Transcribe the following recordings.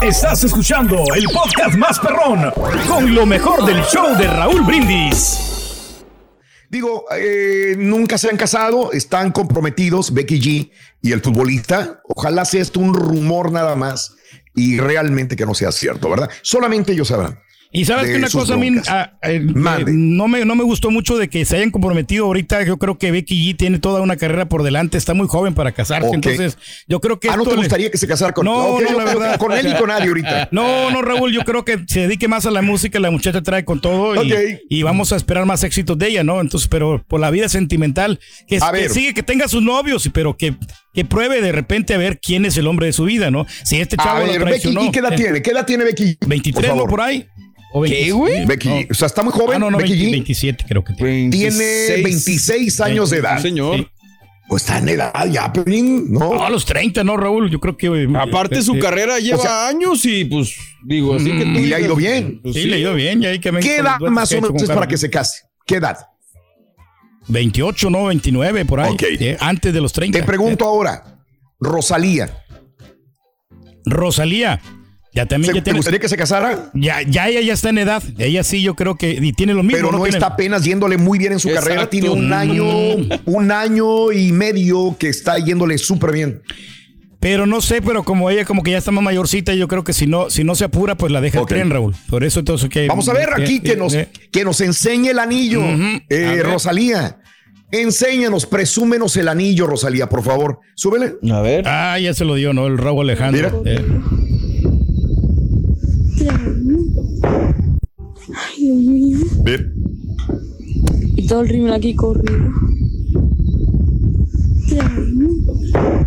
Estás escuchando el podcast más perrón con lo mejor del show de Raúl Brindis. Digo, eh, nunca se han casado, están comprometidos Becky G y el futbolista. Ojalá sea esto un rumor nada más y realmente que no sea cierto, ¿verdad? Solamente ellos sabrán. Y sabes que una cosa a mí broncas. ah, eh, eh, no, me, no me gustó mucho de que se hayan comprometido ahorita. Yo creo que Becky G tiene toda una carrera por delante, está muy joven para casarse. Entonces, yo creo que. Ah, ¿no te le- gustaría que se casara con No, Ok, no, la verdad. Con él y con nadie ahorita. No, no, Raúl, yo creo que se dedique más a la música, la muchacha trae con todo y, y vamos a esperar más éxitos de ella, ¿no? Entonces, pero por la vida sentimental, que, A que ver. sigue, que tenga sus novios, pero que, que pruebe de repente a ver quién es el hombre de su vida, ¿no? Si este A chavo lo ver, Becky traicionó. G, ¿qué edad eh, tiene? ¿Qué edad tiene Becky G? 23, Por ¿no? Por ahí. O ¿Qué, 20, güey? Becky no. O sea, está muy joven. Ah, no, no, Becky 20, G 27 creo que tiene. tiene 26 años de edad. Señor. Sí. Pues está en edad ya, Pelín, ¿no? No, a los 30, ¿no, Raúl? Yo creo que... eh, Aparte, su eh, carrera lleva sea- años y pues, digo, así que tú Y le ha ido bien. pues, Sí, le ha ido bien. Ya hay que ¿Qué edad más o menos es para que se case? ¿Qué edad? 28, no, 29, por ahí. Ok. Eh, antes de los 30. Te pregunto ahora, Rosalía, Rosalía. Ya también ¿se- ya ¿te tiene... gustaría que se casara? Ya, ya ella ya está en edad. Ella sí, yo creo que y tiene lo mismo. Pero no, Tiene- está apenas yéndole muy bien en su Exacto. carrera. Tiene un Mm. año, un año y medio que está yéndole súper bien. Pero no sé, pero como ella como que ya está más mayorcita, yo creo que si no, si no se apura, pues la deja el tren, Raúl. Por eso entonces que. Vamos a ver aquí que nos, eh, que nos enseñe el anillo, eh. Rosalía. Enséñanos, presúmenos el anillo, Rosalía, por favor. Súbele. A ver. Ah, ya se lo dio, ¿no? El Raúl Alejandro. Mira. Eh, Ay, Dios mío. Bien. Y todo el rímel aquí corrido.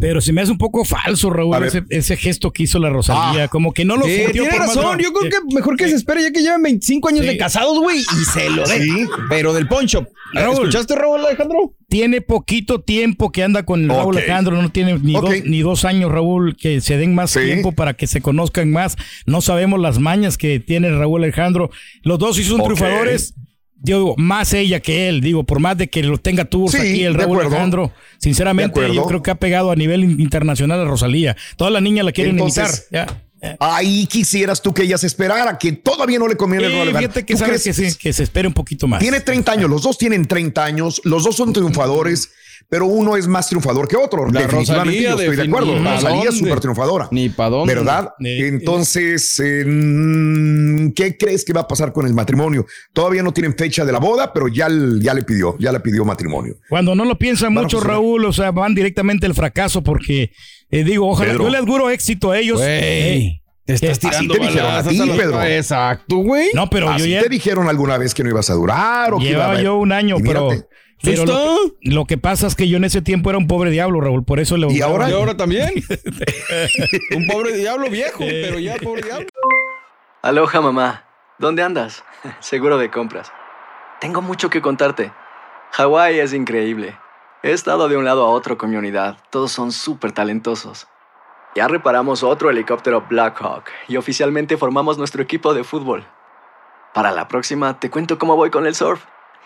Pero se me hace un poco falso, Raúl, ese, ese gesto que hizo la Rosalía. Ah. como que no lo Eh, sintió tiene más- razón, yo creo que mejor que se espere ya que llevan 25 años Sí. de casados, güey, y se lo den. Sí. Pero del poncho. Raúl. ¿Escuchaste, Raúl Alejandro? tiene poquito tiempo que anda con el Raúl. Alejandro, no tiene ni, dos, ni dos años, Raúl, que se den más Sí. tiempo para que se conozcan más. No sabemos las mañas que tiene Raúl Alejandro. Los dos sí son Ok. triunfadores. Digo, más ella que él, digo, por más de que lo tenga tours Sí, aquí el Raúl. Alejandro. Sinceramente, yo creo que ha pegado a nivel in- internacional a Rosalía. Todas las niñas la quieren Entonces, imitar. Ya. Ahí quisieras tú que ella se esperara, que todavía no le conviene el Roald Dahl. fíjate que ¿Tú sabes que, sí, que se espere un poquito más. Tiene 30 años, los dos tienen 30 años, los dos son triunfadores, pero uno es más triunfador que otro. La Definitivamente, Rosalía, yo estoy de acuerdo. ¿pa' Rosalía es súper triunfadora. Ni pa' dónde. ¿Verdad? Eh, Entonces, eh, mm, ¿qué crees que va a pasar con el matrimonio? Todavía no tienen fecha de la boda, pero ya, le pidió, ya le pidió matrimonio. Cuando no lo piensan mucho, Raúl, o sea, van directamente al fracaso porque, eh, digo, ojalá, Pedro. yo le auguro éxito a ellos. Te estás tirando te dijeron a ti, Pedro. Exacto, güey. no, pero yo ya te dijeron alguna vez que no ibas a durar o que iba a yo un año, pero. Pero ¿Listo? lo, que, lo que pasa es que yo en ese tiempo era un pobre diablo, Raúl, por eso le ¿Y ahora? Y ahora también. Un pobre diablo viejo, pero ya pobre diablo. Aloha mamá, ¿dónde andas? Seguro de compras. Tengo mucho que contarte. Hawái es increíble. He estado de un lado a otro con mi unidad. Todos son súper talentosos. Ya reparamos otro helicóptero Blackhawk y oficialmente formamos nuestro equipo de fútbol. Para la próxima te cuento cómo voy con el surf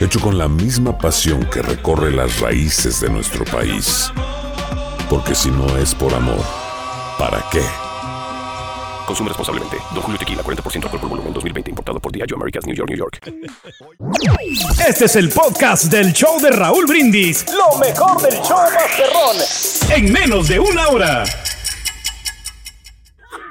hecho con la misma pasión que recorre las raíces de nuestro país. Porque si no es por amor, ¿para qué? Consume responsablemente. Don Julio Tequila, 40% alcohol por volumen, 2020. Importado por Diageo Americas, New York, New York. Este es el podcast del show de Raúl Brindis. Lo mejor del show Masterrón. En menos de una hora.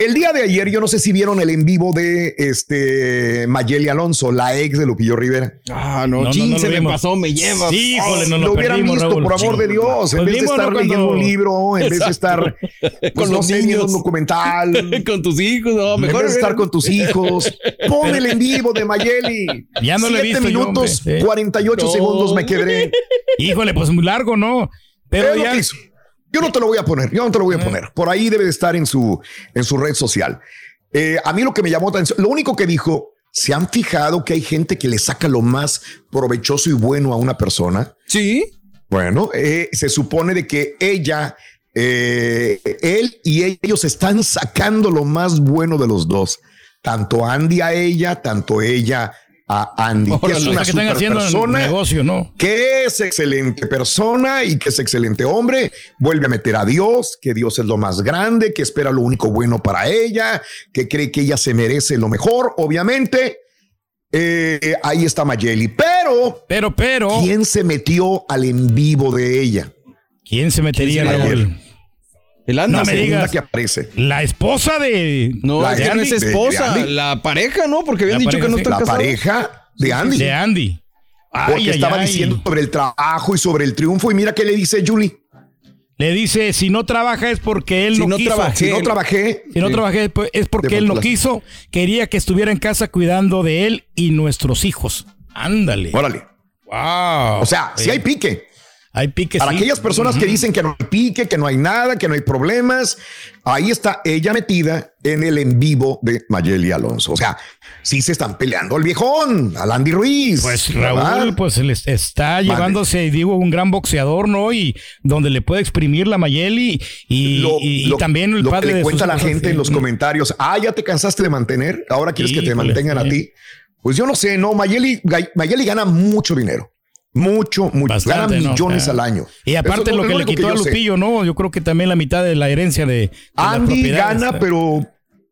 El día de ayer, yo no sé si vieron el en vivo de este Mayeli Alonso, la ex de Lupillo Rivera. Ah, no, No, se me vimos. pasó, me lleva. Sí, híjole, no lo, lo, hubieran perdimos, visto, Raúl. por amor de Dios, en vez de estar ¿no? leyendo Cuando- un libro, en vez de estar Con pues, no los sé, viendo niños. un documental. con tus hijos, no, En mejor vez de estar con tus hijos, pon el en vivo de Mayeli. Ya no lo he Siete visto yo, minutos, hombre, sí. 48 No. segundos me quedé. Híjole, pues muy largo, ¿no? Pero lo ya. Yo no te lo voy a poner, yo no te lo voy a poner. Por ahí debe de estar en su, en su red social. Eh, a mí lo que me llamó atención, lo único que dijo, ¿se han fijado que hay gente que le saca lo más provechoso y bueno a una persona? Sí. Bueno, eh, se supone de que ella, eh, él y ellos están sacando lo más bueno de los dos. Tanto Andy a ella, tanto ella a Andy. que es una que super persona negocio, ¿no? que es excelente persona y que es excelente hombre, vuelve a meter a Dios, que Dios es lo más grande, que espera lo único bueno para ella, que cree que ella se merece lo mejor, obviamente. eh, ahí está Mayeli, pero Pero, pero, ¿quién se metió al en vivo de ella? ¿quién se metería, ¿Quién se El No anda. me Segunda digas. que aparece. La esposa de. No, La es no Andy, de- esposa, de Andy. la pareja, ¿no? Porque habían La dicho que no sí. están La casados. pareja de Andy. De Andy. Porque Ay, ay, estaba ay. diciendo sobre el trabajo y sobre el triunfo. Y mira qué le dice Julie. Le dice, si no trabaja es porque él Si no, no quiso. trabajé. Si no trabajé, Si no trabajé es porque De él no quiso. Quería que estuviera en casa cuidando de él y nuestros hijos. Ándale. órale. Wow. O sea, si hay pique. Hay pique. Para sí. aquellas personas que dicen que no hay pique, que no hay nada, que no hay problemas, ahí está ella metida en el en vivo de Mayeli Alonso. O sea, sí se están peleando al viejón, al Andy Ruiz. Pues ¿verdad? Raúl, pues él es- está llevándose, digo, un gran boxeador, ¿no? Y donde le puede exprimir la Mayeli y, Lo, y- y lo- también el lo padre que le de cuenta sus la gente en los comentarios. Ah, ya te cansaste de mantener. Ahora quieres que te mantengan a ti. Pues yo no sé, no. Mayeli, Mayeli gana mucho dinero. Mucho, mucho. Bastante, gana ¿no? millones al año. Y aparte es lo que le quitó a yo sé. Lupillo, ¿no? Yo creo que también la mitad de la herencia de, Andy gana, pero,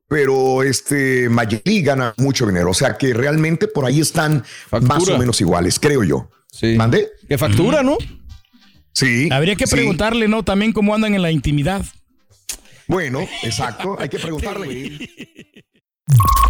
pero este Mayeli gana mucho dinero. O sea que realmente por ahí están Factura. más o menos iguales, creo yo. Sí. ¿Mandé? Que factura, ¿no? Sí. Habría que sí. preguntarle, ¿no? También cómo andan en la intimidad. Bueno, exacto. Hay que preguntarle.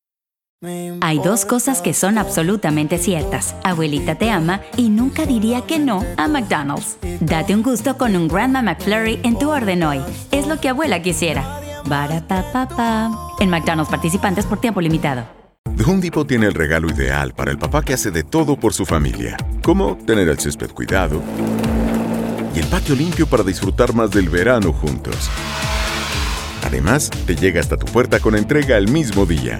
Hay dos cosas que son absolutamente ciertas. Abuelita te ama y nunca diría que no a McDonald's. Date un gusto con un Grandma McFlurry en tu orden hoy. Es lo que abuela quisiera. Barapapapa. En McDonald's participantes por tiempo limitado. The Home tiene el regalo ideal para el papá que hace de todo por su familia, como tener el césped cuidado y el patio limpio para disfrutar más del verano juntos. Además, te llega hasta tu puerta con entrega el mismo día.